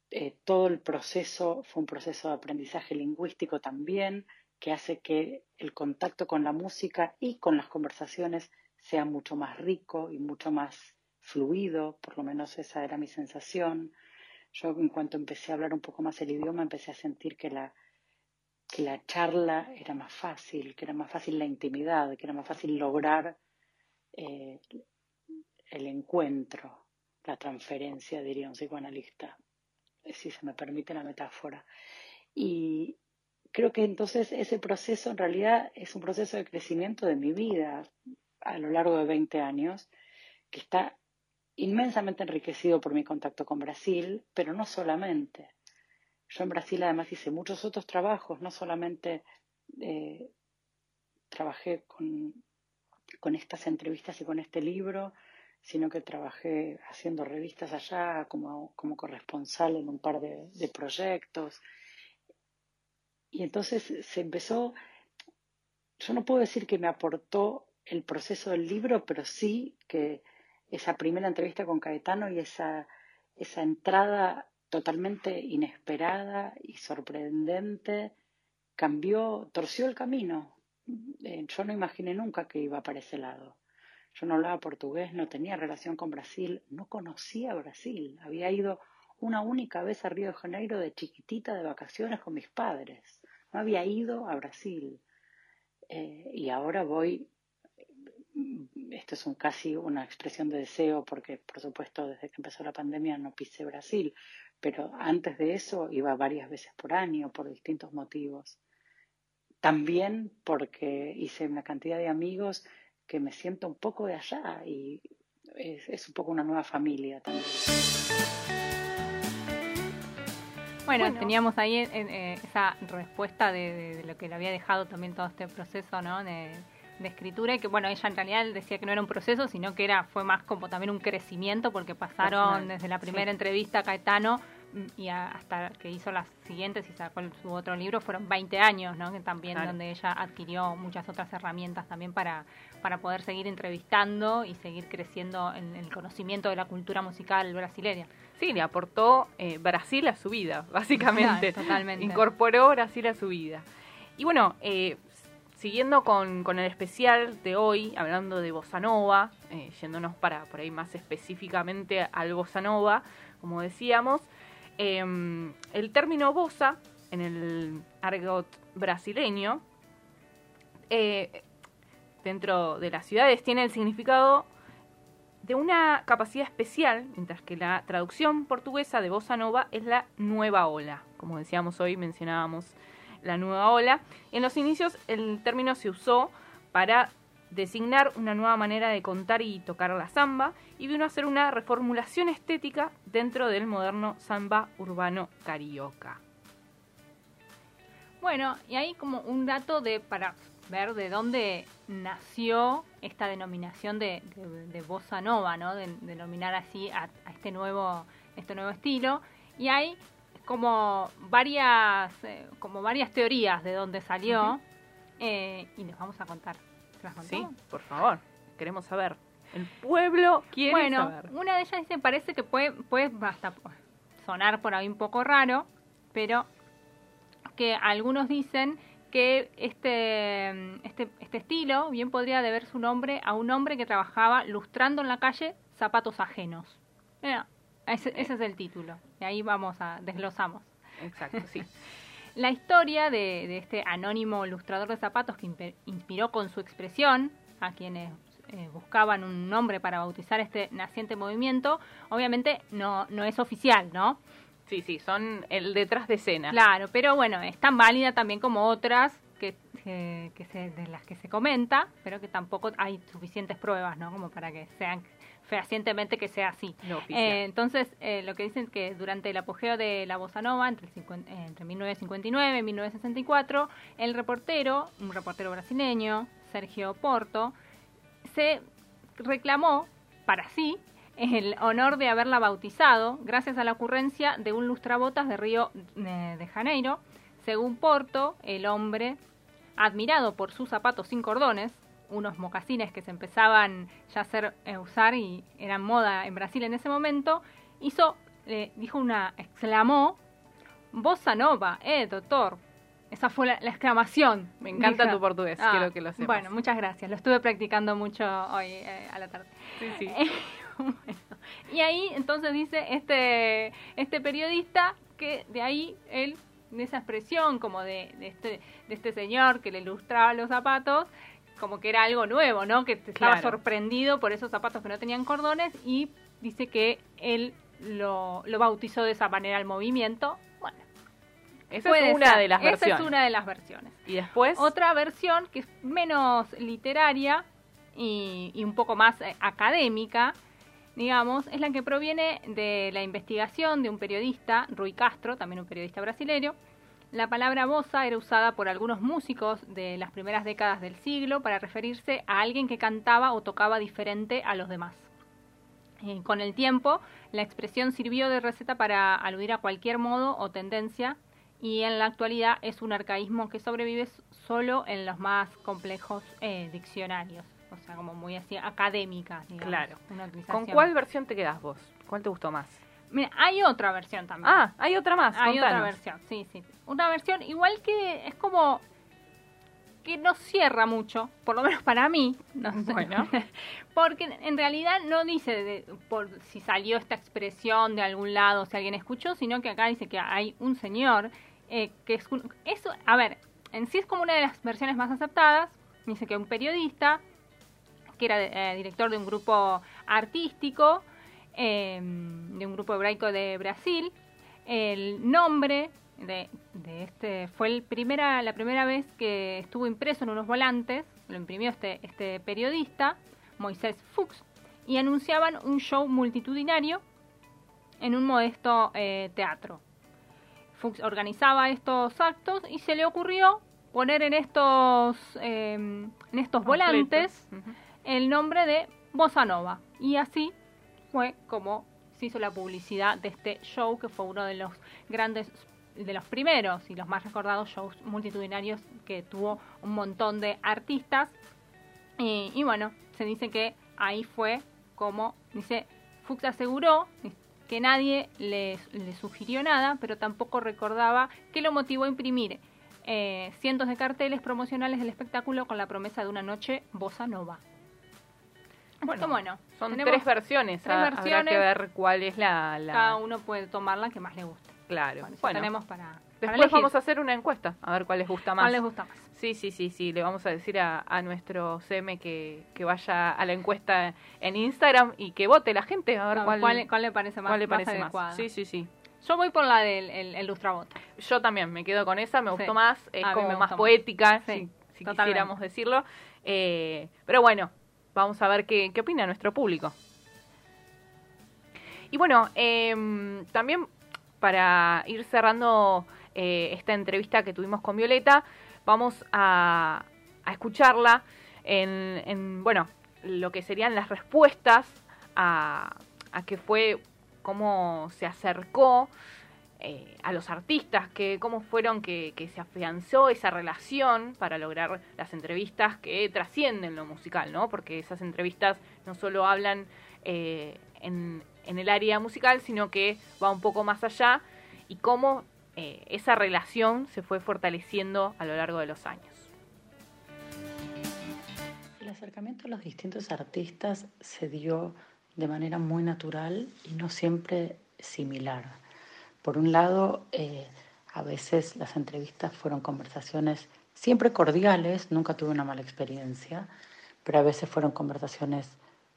eh, todo el proceso fue un proceso de aprendizaje lingüístico también que hace que el contacto con la música y con las conversaciones sea mucho más rico y mucho más fluido, por lo menos esa era mi sensación. Yo en cuanto empecé a hablar un poco más el idioma empecé a sentir que la, que la charla era más fácil, que era más fácil la intimidad, que era más fácil lograr eh, el encuentro, la transferencia, diría un psicoanalista, si se me permite la metáfora. Y creo que entonces ese proceso en realidad es un proceso de crecimiento de mi vida a lo largo de 20 años, que está inmensamente enriquecido por mi contacto con Brasil, pero no solamente. Yo en Brasil además hice muchos otros trabajos, no solamente eh, trabajé con, con estas entrevistas y con este libro, sino que trabajé haciendo revistas allá como, como corresponsal en un par de, de, proyectos. Y entonces se empezó, yo no puedo decir que me aportó el proceso del libro, pero sí que esa primera entrevista con Caetano y esa, esa entrada totalmente inesperada y sorprendente, cambió, torció el camino. Eh, yo no imaginé nunca que iba para ese lado. Yo no hablaba portugués, no tenía relación con Brasil, no conocía Brasil. Había ido una única vez a Río de Janeiro de chiquitita de vacaciones con mis padres. No había ido a Brasil. Eh, y ahora voy, esto es un, casi una expresión de deseo porque por supuesto desde que empezó la pandemia no pisé Brasil, pero antes de eso iba varias veces por año por distintos motivos. También porque hice una cantidad de amigos que me siento un poco de allá y es, un poco una nueva familia también. Bueno, teníamos ahí eh, esa respuesta de, lo que le había dejado también todo este proceso, ¿no? De, escritura y que bueno ella en realidad decía que no era un proceso sino que era fue más como también un crecimiento porque pasaron desde la primera entrevista a Caetano y hasta que hizo las siguientes y sacó su otro libro fueron 20 años, ¿no? Que también donde ella adquirió muchas otras herramientas también para, para poder seguir entrevistando y seguir creciendo en, el conocimiento de la cultura musical brasileña. Sí, le aportó eh, Brasil a su vida, básicamente. totalmente. Incorporó Brasil a su vida. Y bueno, eh, siguiendo con, el especial de hoy, hablando de Bossa Nova, eh, yéndonos para por ahí más específicamente al Bossa Nova, como decíamos, Em, el término bossa, en el argot brasileño, eh, dentro de las ciudades, tiene el significado de una capacidad especial, mientras que la traducción portuguesa de bossa nova es la nueva ola. Como decíamos hoy, mencionábamos la nueva ola. En los inicios el término se usó para designar una nueva manera de contar y tocar la samba y vino a ser una reformulación estética dentro del moderno samba urbano carioca. Bueno, y hay como un dato de para ver de dónde nació esta denominación de, de, bossa nova, ¿no? De, denominar así a, este nuevo este nuevo estilo y hay como varias eh, como varias teorías de dónde salió eh, y les vamos a contar Sí, por favor, queremos saber. El pueblo quiere bueno, una de ellas dice, parece que puede, puede hasta sonar por ahí un poco raro, pero que algunos dicen que este, este, este estilo bien podría deber su nombre a un hombre que trabajaba lustrando en la calle zapatos ajenos. Ese, ese es el título. Y ahí vamos a desglosamos. Exacto, sí. La historia de, este anónimo ilustrador de zapatos que inspiró con su expresión a quienes eh, buscaban un nombre para bautizar este naciente movimiento, obviamente no, no es oficial, ¿no? Sí, sí, son el detrás de escena. Claro, pero bueno, es tan válida también como otras que, que, se, de las que se comenta, pero que tampoco hay suficientes pruebas, ¿no? Como para que sean fehacientemente que sea así. Eh, entonces, eh, lo que dicen es que durante el apogeo de la bossa nova, entre, entre 1959 y 1964, el reportero, un reportero brasileño, Sergio Porto, se reclamó para sí el honor de haberla bautizado gracias a la ocurrencia de un lustrabotas de Río eh, de Janeiro. Según Porto, el hombre, admirado por sus zapatos sin cordones, unos mocasines que se empezaban ya a hacer, eh, usar y eran moda en Brasil en ese momento, hizo, le dijo una, exclamó, Bossa Nova, eh, doctor. Esa fue la, exclamación. Me encanta tu portugués, ah, quiero que lo sepas. Bueno, muchas gracias. Lo estuve practicando mucho hoy eh, a la tarde. Sí, sí. Y ahí entonces dice este, este periodista que de ahí él, de esa expresión como de, de, este, de este señor que le ilustraba los zapatos, como que era algo nuevo, ¿no? Que estaba sorprendido por esos zapatos que no tenían cordones y dice que él lo, lo bautizó de esa manera el movimiento. Bueno, esa es una de las versiones. Esa es una de las versiones. Y después. Otra versión que es menos literaria y, y un poco más eh, académica, digamos, es la que proviene de la investigación de un periodista, Rui Castro, también un periodista brasileño, la palabra bossa era usada por algunos músicos de las primeras décadas del siglo para referirse a alguien que cantaba o tocaba diferente a los demás. Eh, con el tiempo, la expresión sirvió de receta para aludir a cualquier modo o tendencia y en la actualidad es un arcaísmo que sobrevive solo en los más complejos eh, diccionarios, o sea, como muy así académica. claro. ¿Con cuál versión te quedas vos? ¿Cuál te gustó más? Mira, hay otra versión también. Ah, hay otra más. Hay otra versión, sí, sí. Una versión igual que es como que no cierra mucho, por lo menos para mí, no sé. Bueno. porque en realidad no dice por si salió esta expresión de algún lado, si alguien escuchó, sino que acá dice que hay un señor eh, que es eso, a ver, en sí es como una de las versiones más aceptadas. Dice que un periodista que era eh, director de un grupo artístico Em, de un grupo hebraico de Brasil. El nombre de, este fue el primera, la primera vez que estuvo impreso en unos volantes, lo imprimió este, este periodista, Moisés Fuchs, y anunciaban un show multitudinario en un modesto eh, teatro. Fuchs organizaba estos actos y se le ocurrió poner en estos, em, en estos volantes el nombre de Bossa Nova. Y así fue como se hizo la publicidad de este show, que fue uno de los grandes, de los primeros y los más recordados shows multitudinarios que tuvo un montón de artistas. Y, bueno, se dice que ahí fue como, dice, Fuchs aseguró que nadie le, sugirió nada, pero tampoco recordaba que lo motivó a imprimir eh, cientos de carteles promocionales del espectáculo con la promesa de una noche bossa nova. Bueno, son tres versiones. Tres versiones. Habrá que ver cuál es la, Cada uno puede tomar la que más le guste. Claro. Bueno, tenemos para. Después vamos a hacer una encuesta a ver cuál les gusta más. ¿Cuál les gusta más? Sí, sí, sí, sí. Le vamos a decir a, nuestro CM que, que, vaya a la encuesta en Instagram y que vote la gente a ver cuál, cuál, le parece más, cuál le parece más, Sí, sí, sí. Yo voy por la del el, Yo también me quedo con esa, me gustó más, es como más poética, si, si quisiéramos decirlo. Eh, pero bueno, Vamos a ver qué, opina nuestro público. Y bueno, em, también para ir cerrando eh, esta entrevista que tuvimos con Violeta, vamos a, escucharla en, bueno, lo que serían las respuestas a, a qué fue, cómo se acercó eh, a los artistas, que, cómo fueron que, se afianzó esa relación para lograr las entrevistas que trascienden lo musical, ¿no? Porque esas entrevistas no solo hablan eh, en, el área musical, sino que va un poco más allá y cómo eh, esa relación se fue fortaleciendo a lo largo de los años. El acercamiento a los distintos artistas se dio de manera muy natural y no siempre similar por un lado, eh, A veces las entrevistas fueron conversaciones siempre cordiales, nunca tuve una mala experiencia, pero a veces fueron conversaciones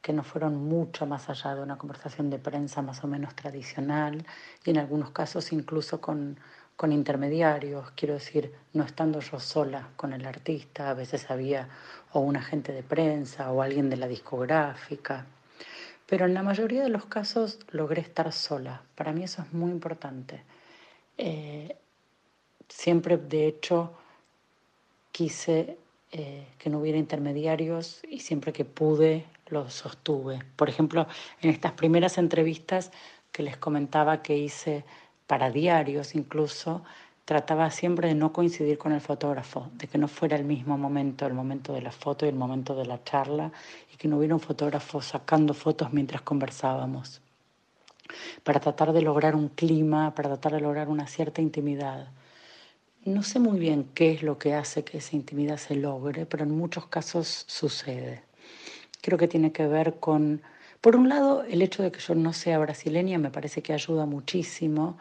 que no fueron mucho más allá de una conversación de prensa más o menos tradicional y en algunos casos incluso con, con intermediarios, quiero decir, no estando yo sola con el artista, a veces había o un agente de prensa o alguien de la discográfica, pero en la mayoría de los casos logré estar sola, para mí eso es muy importante. Eh, siempre, de hecho, quise eh, que no hubiera intermediarios y siempre que pude lo sostuve. Por ejemplo, en estas primeras entrevistas que les comentaba que hice para diarios incluso, trataba siempre de no coincidir con el fotógrafo, de que no fuera el mismo momento, el momento de la foto y el momento de la charla, y que no hubiera un fotógrafo sacando fotos mientras conversábamos, para tratar de lograr un clima, para tratar de lograr una cierta intimidad. No sé muy bien qué es lo que hace que esa intimidad se logre, pero en muchos casos sucede. Creo que tiene que ver con, por un lado, el hecho de que yo no sea brasileña me parece que ayuda muchísimo.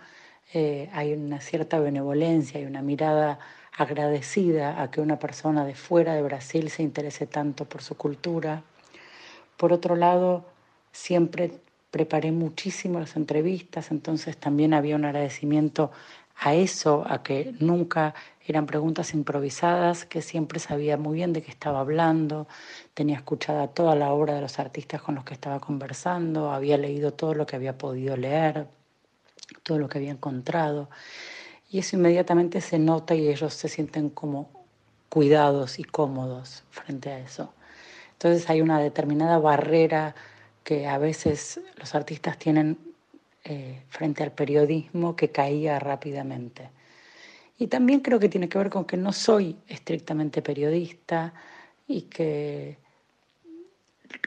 Eh, hay una cierta benevolencia, hay una mirada agradecida a que una persona de fuera de Brasil se interese tanto por su cultura. Por otro lado, siempre preparé muchísimo las entrevistas, entonces también había un agradecimiento a eso, a que nunca eran preguntas improvisadas, que siempre sabía muy bien de qué estaba hablando, tenía escuchada toda la obra de los artistas con los que estaba conversando, había leído todo lo que había podido leer, todo lo que había encontrado. Y eso inmediatamente se nota y ellos se sienten como cuidados y cómodos frente a eso. Entonces hay una determinada barrera que a veces los artistas tienen eh, frente al periodismo que caía rápidamente. Y también creo que tiene que ver con que no soy estrictamente periodista y que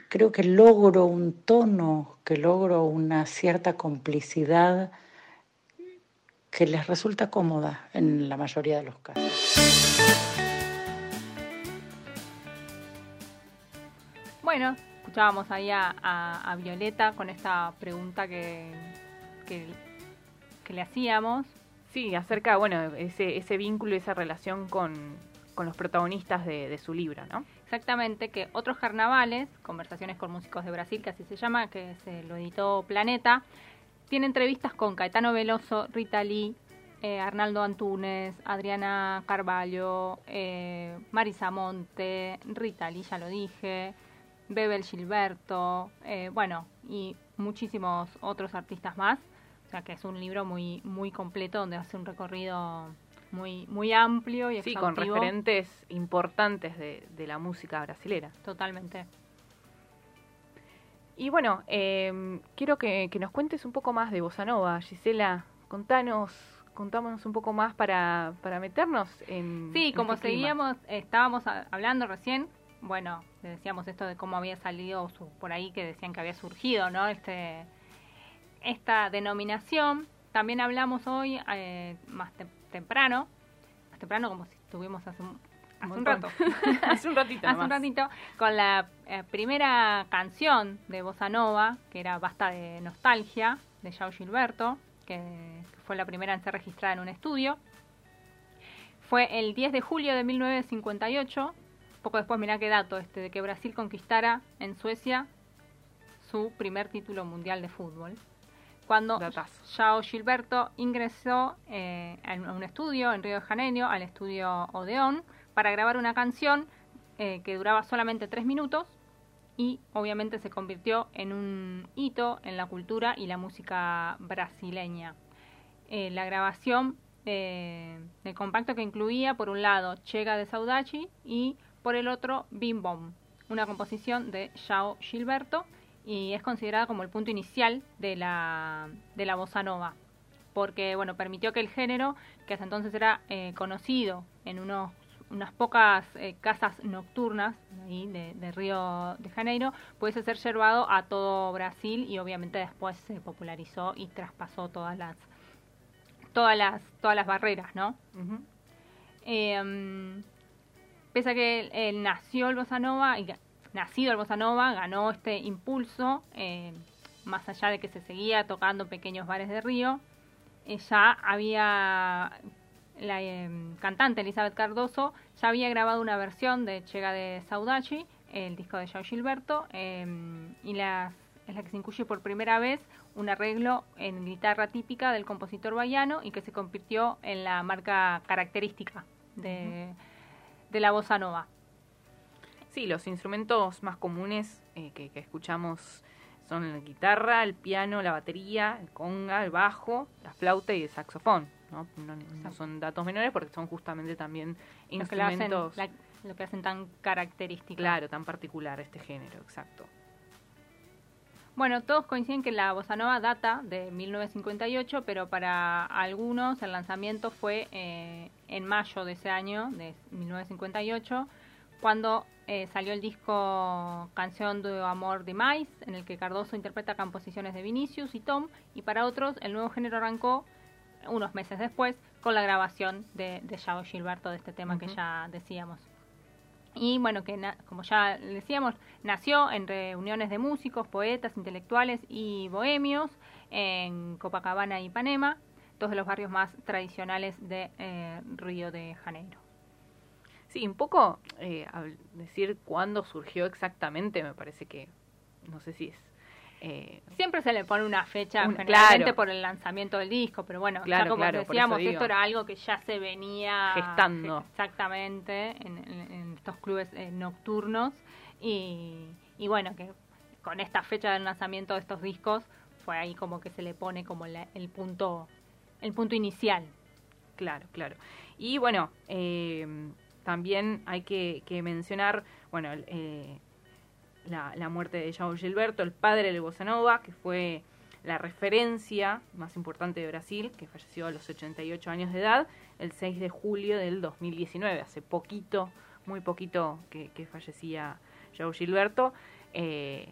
creo que logro un tono, que logro una cierta complicidad que les resulta cómoda en la mayoría de los casos. Bueno, escuchábamos ahí a Violeta con esta pregunta que, que, le hacíamos. Sí, acerca, bueno, ese, ese vínculo y esa relación con, con los protagonistas de, su libro, ¿no? Exactamente, que otros carnavales, conversaciones con músicos de Brasil, que así se llama, que se lo editó Planeta, tiene entrevistas con Caetano Veloso, Rita Lee, eh, Arnaldo Antunes, Adriana Carballo, eh, Marisa Monte, Rita Lee, ya lo dije, Bebel Gilberto, eh, bueno, y muchísimos otros artistas más sea que es un libro muy, muy completo donde hace un recorrido muy, muy amplio y Sí, con referentes importantes de, la música brasilera. Totalmente. Y bueno, em, quiero que, nos cuentes un poco más de Bossa Nova. Gisela, contanos, contámonos un poco más para, para meternos en. Sí, como este seguíamos, estábamos hablando recién, bueno, decíamos esto de cómo había salido por ahí que decían que había surgido, ¿no? Este esta denominación. También hablamos hoy eh, más temprano, más temprano como si estuvimos hace un, rato, hace un ratito, hace un ratito, con la eh, primera canción de Bossa Nova, que era Basta de Nostalgia, de Joao Gilberto, que, fue la primera en ser registrada en un estudio. Fue el 10 de julio de 1958, poco después, mirá qué dato, este, de que Brasil conquistara en Suecia su primer título mundial de fútbol. Cuando Joao Gilberto ingresó eh, a un estudio en Río de Janeiro, al estudio Odeón, para grabar una canción eh, que duraba solamente tres minutos y obviamente se convirtió en un hito en la cultura y la música brasileña. Eh, la grabación del compacto que incluía por un lado Chega de Saudachi y por el otro Bim Bom, una composición de Joao Gilberto y es considerada como el punto inicial de la, de la bossa nova, porque bueno, permitió que el género, que hasta entonces era eh, conocido en unos, unas pocas eh, casas nocturnas de, de, Río de Janeiro, pudiese ser llevado a todo Brasil y obviamente después se popularizó y traspasó todas las todas las todas las barreras, ¿no? Em, pese a que nació el bossa nova y nacido el Bossa Nova, ganó este impulso, eh, más allá de que se seguía tocando pequeños bares de Río, eh, ya había la em, cantante Elizabeth Cardoso ya había grabado una versión de Chega de Saudachi, el disco de Joao Gilberto, em, y las, es la que se incluye por primera vez un arreglo en guitarra típica del compositor baiano y que se convirtió en la marca característica de, de la bossa nova. Sí, los instrumentos más comunes eh, que, que escuchamos son la guitarra, el piano, la batería, el conga, el bajo, la flauta y el saxofón. ¿No? No, no son datos menores porque son justamente también Lo que, la hacen, instrumentos, la- lo que hacen tan característico. claro, tan particular este género, exacto. Bueno, todos coinciden que la bossa nova data de 1958, pero para algunos el lanzamiento fue eh, en mayo de ese año, de 1958, cuando eh, salió el disco Canción de Amor de Mais, en el que Cardoso interpreta composiciones de Vinicius y Tom, y para otros el nuevo género arrancó unos meses después con la grabación de, de Yao Gilberto de este tema que Ujú. ya decíamos. Y bueno, que na- como ya decíamos, nació en reuniones de músicos, poetas, intelectuales y bohemios en Copacabana y Ipanema, dos de los barrios más tradicionales de eh, Río de Janeiro. Sí, un poco eh, decir cuándo surgió exactamente, me parece que, no sé si es... eh, Siempre se le pone una fecha, Un- generalmente claro. por el lanzamiento del disco, pero bueno, Claro, ya como claro, decíamos, esto era algo que ya se venía Gestando. exactamente en, en- en estos clubes eh, nocturnos y, y bueno, que con esta fecha del lanzamiento de estos discos fue ahí como que se le pone como la- el punto el punto inicial. Claro, claro. Y bueno, eh, también hay que, que mencionar, bueno, el, eh, la, la muerte de João Gilberto, el padre de Bossa Nova, que fue la referencia más importante de Brasil, que falleció a los 88 años de edad, el 6 de julio del 2019, hace poquito, muy poquito que, que fallecía João Gilberto. eh,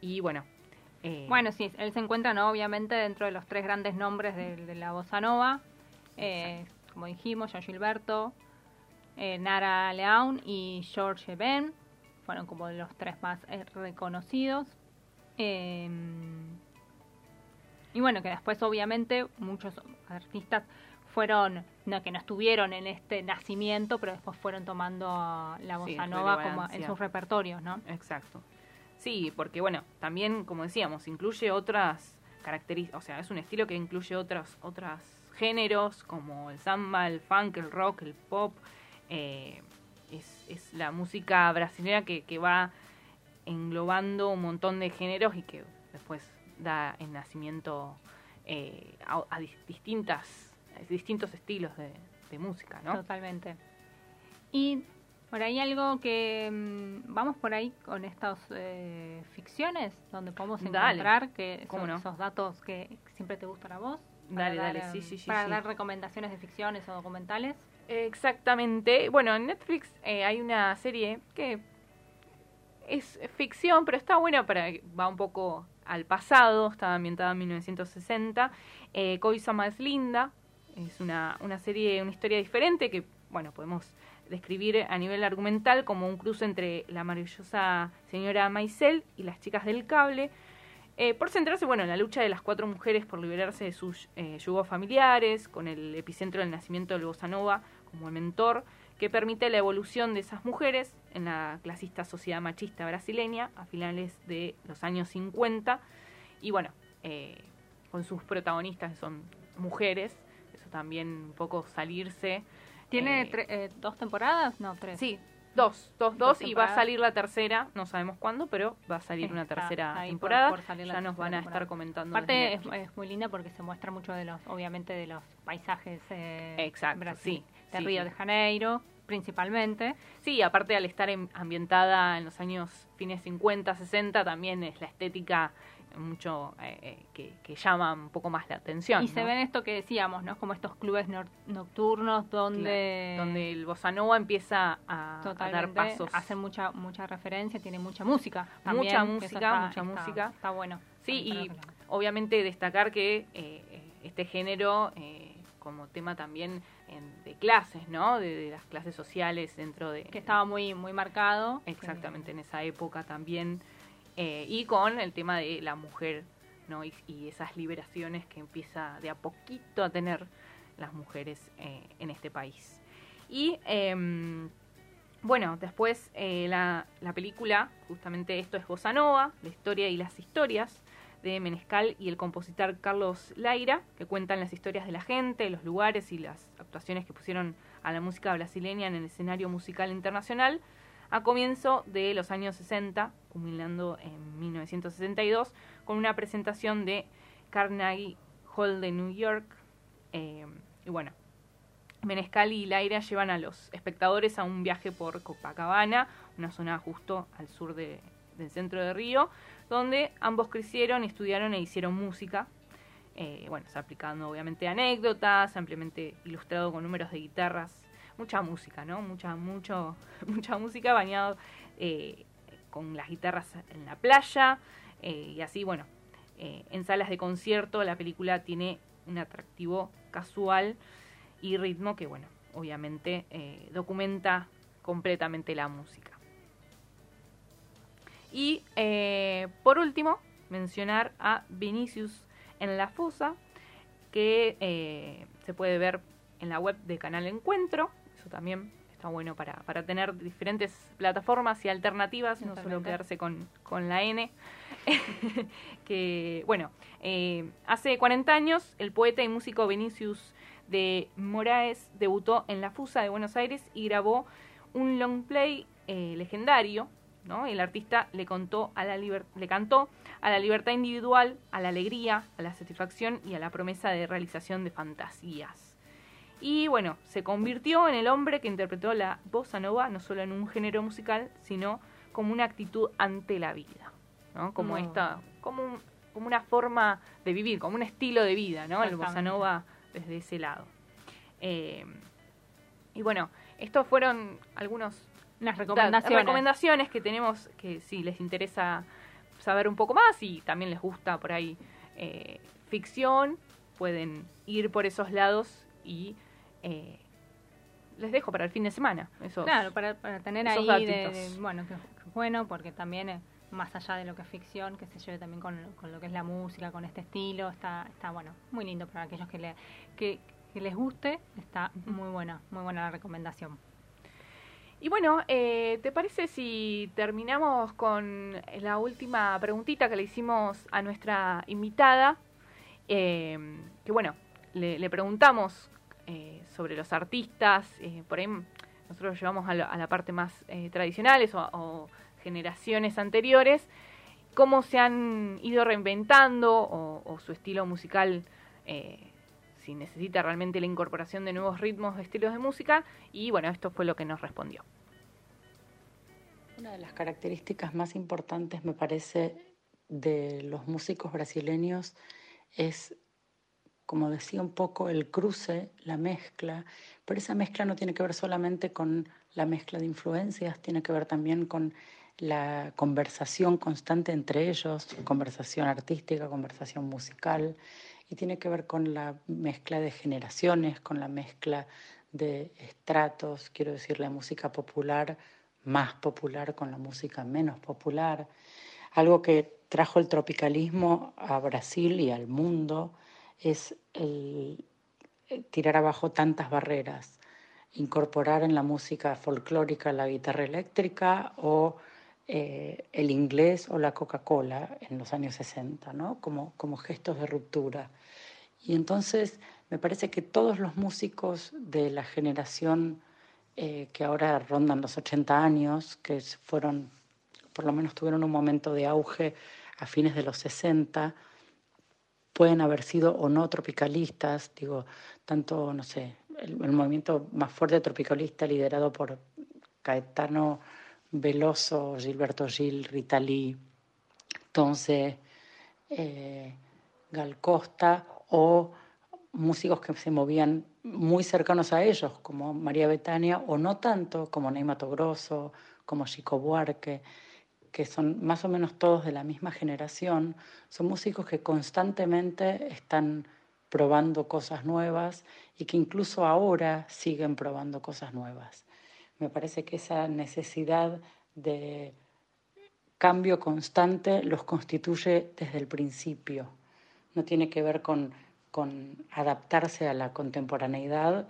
y bueno. eh, Bueno, sí, él se encuentra ¿no? obviamente dentro de los tres grandes nombres de, de la bossa nova, eh, como dijimos, John Gilberto, Nara León y George Ben, fueron como los tres más eh, reconocidos. Eh, y bueno, que después obviamente muchos artistas fueron, no que no estuvieron en este nacimiento, pero después fueron tomando la Sí, bossa nova como en sus repertorios, ¿no? Exacto. Sí, porque bueno, también, como decíamos, incluye otras características, o sea, es un estilo que incluye otros, otros géneros como el samba, el funk, el rock, el pop. eh, es, es la música brasileña que, que va englobando un montón de géneros y que después da el nacimiento eh, a, a dis- distintas, a distintos estilos de, de música, ¿no? Totalmente. Y por ahí algo que mm, vamos por ahí con estas eh, ficciones donde podemos Dale. encontrar que ¿Cómo son no? esos datos que siempre te gustan a vos. Dale, dar, dale, em, sí, sí, sí, Para sí. dar recomendaciones de ficciones o documentales. Exactamente. Bueno, en Netflix eh, hay una serie que es ficción, pero está buena para va un poco al pasado, está ambientada en 1960. Eh, Coisa más linda es una, una serie, una historia diferente que, bueno, podemos describir a nivel argumental como un cruce entre la maravillosa señora Maisel y las chicas del cable. Eh, por centrarse, bueno, en la lucha de las cuatro mujeres por liberarse de sus eh, yugos familiares, con el epicentro del nacimiento del bossa nova como el mentor, que permite la evolución de esas mujeres en la clasista sociedad machista brasileña a finales de los años 50. Y bueno, eh, con sus protagonistas que son mujeres, eso también un poco salirse. ¿Tiene eh, tre- eh, dos temporadas? No, tres. Sí, dos, dos, Dos dos, y va a salir la tercera, no sabemos cuándo, pero va a salir una tercera por- temporada. por salir la ya nos van a temporada. estar comentando. Aparte es, es muy linda porque se muestra mucho de los, obviamente, de los paisajes Exacto, Brasil- sí, de sí, Río de Janeiro, principalmente. Sí, aparte al estar en- ambientada en los años fines 50, 60, también es la estética mucho eh, eh, que, que llama un poco más la atención. Y se ven esto que decíamos, ¿no? Como estos clubes nocturnos donde, Claro, donde el bossa nova empieza a, a dar pasos. hacen mucha mucha referencia, tiene mucha música. También, Mucha música, está- mucha está- música. Está bueno. Sí, y que obviamente destacar que eh, eh, este género, eh, como tema también en- de clases, ¿no? De, de las clases sociales dentro de... que estaba muy muy marcado. Exactamente, en esa época también. eh, y con el tema de la mujer, ¿no? Y, y esas liberaciones que empieza de a poquito a tener las mujeres en este país. Y em, bueno, después la, la, película, justamente esto es Bossa Nova, la historia y las historias de Menescal y el compositor Carlos Laira, que cuentan las historias de la gente, los lugares y las actuaciones que pusieron a la música brasileña en el escenario musical internacional a comienzo de los años 60, culminando en 1962, con una presentación de Carnegie Hall de New York. Eh, y bueno, Menescal y Laira llevan a los espectadores a un viaje por Copacabana, una zona justo al sur del centro de Río, donde ambos crecieron, estudiaron e hicieron música. Eh, bueno, aplicando obviamente anécdotas, ampliamente ilustrado con números de guitarras mucha música, ¿no? Mucha, mucho, mucha música bañado eh, con las guitarras en la playa eh, y así, bueno, en salas de concierto la película tiene un atractivo casual y ritmo que, bueno, obviamente documenta completamente la música. Y por último, mencionar a Vinicius en la fosa, que se puede ver en la web de Canal Encuentro. Eso también está bueno para, para tener diferentes plataformas y alternativas, no solo quedarse con, con la N. que, bueno, eh, hace 40 años el poeta y músico Vinicius de Moraes debutó en la FUSA de Buenos Aires y grabó un long play eh, legendario. ¿No? El artista le, contó a la le cantó a la libertad individual, a la alegría, a la satisfacción y a la promesa de realización de fantasías. Y bueno, se convirtió en el hombre que interpretó la bossa nova no solo en un género musical, sino como una actitud ante la vida, ¿no? Como esta, como, como una forma de vivir, como un estilo de vida, ¿no? El bossa nova desde ese lado. Eh, y bueno, estos fueron algunos las recomendaciones. recomendaciones que tenemos que si les interesa saber un poco más y también les gusta por ahí eh, ficción, pueden ir por esos lados y eh, les dejo para el fin de semana. claro, para, tener ahí, de, bueno, que, bueno, porque también más allá de lo que es ficción, que se lleve también con, lo que es la música, con este estilo, está, está bueno, muy lindo para aquellos que, le, que, les guste, está muy buena, muy buena la recomendación. Y bueno, eh, ¿te parece si terminamos con la última preguntita que le hicimos a nuestra invitada? Eh, que bueno, le preguntamos eh, sobre los artistas, eh, por ahí nosotros lo llevamos a, la parte más eh, tradicionales o, generaciones anteriores, cómo se han ido reinventando o, su estilo musical, si necesita realmente la incorporación de nuevos ritmos, estilos de música, y bueno, esto fue lo que nos respondió. Una de las características más importantes, me parece, de los músicos brasileños es como decía un poco, el cruce, la mezcla, pero esa mezcla no tiene que ver solamente con la mezcla de influencias, tiene que ver también con la conversación constante entre ellos, conversación artística, conversación musical, y tiene que ver con la mezcla de generaciones, con la mezcla de estratos, quiero decir, la música popular más popular con la música menos popular, algo que trajo el tropicalismo a Brasil y al mundo es el, tirar abajo tantas barreras, incorporar en la música folclórica la guitarra eléctrica o eh, el inglés o la Coca-Cola en los años 60, ¿no? como, como gestos de ruptura. Y entonces me parece que todos los músicos de la generación eh, que ahora rondan los 80 años, que fueron, por lo menos tuvieron un momento de auge a fines de los 60, pueden haber sido o no tropicalistas, digo, tanto, no sé, el, movimiento más fuerte tropicalista liderado por Caetano Veloso, Gilberto Gil, Rita Lee, entonces eh, Gal Costa o músicos que se movían muy cercanos a ellos, como María Betania, o no tanto, como Ney Grosso, como Chico Buarque que son más o menos todos de la misma generación, son músicos que constantemente están probando cosas nuevas y que incluso ahora siguen probando cosas nuevas. Me parece que esa necesidad de cambio constante los constituye desde el principio. No tiene que ver con con adaptarse a la contemporaneidad,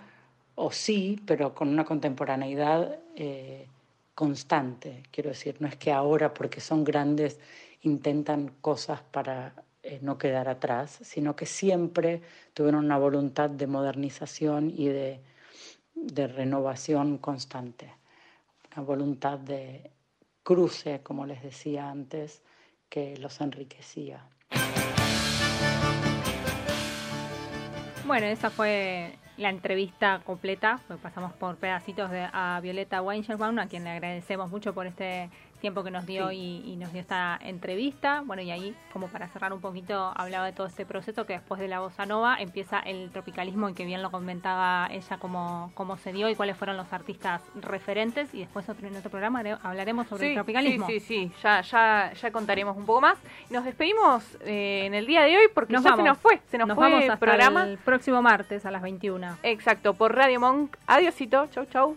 o sí, pero con una contemporaneidad eh, constante. Quiero decir, no es que ahora, porque son grandes, intentan cosas para eh, no quedar atrás, sino que siempre tuvieron una voluntad de modernización y de, de renovación constante, una voluntad de cruce, como les decía antes, que los enriquecía. Bueno, esa fue la entrevista completa, pasamos por pedacitos de, a Violeta Weinschelbaum, a quien le agradecemos mucho por este tiempo que nos dio y, nos dio esta entrevista. Bueno, y ahí, como para cerrar un poquito, hablaba de todo este proceso que después de la bossa nova empieza el tropicalismo y que bien lo comentaba ella cómo, cómo se dio y cuáles fueron los artistas referentes. Y después en otro programa hablaremos sobre el tropicalismo. Sí, sí, sí, ya, ya, ya contaremos un poco más. Nos despedimos eh, en el día de hoy porque ya se nos fue, se nos, fue vamos el programa. El próximo martes a las 21. Exacto, por Radio Monk. Adiosito, chau, chau.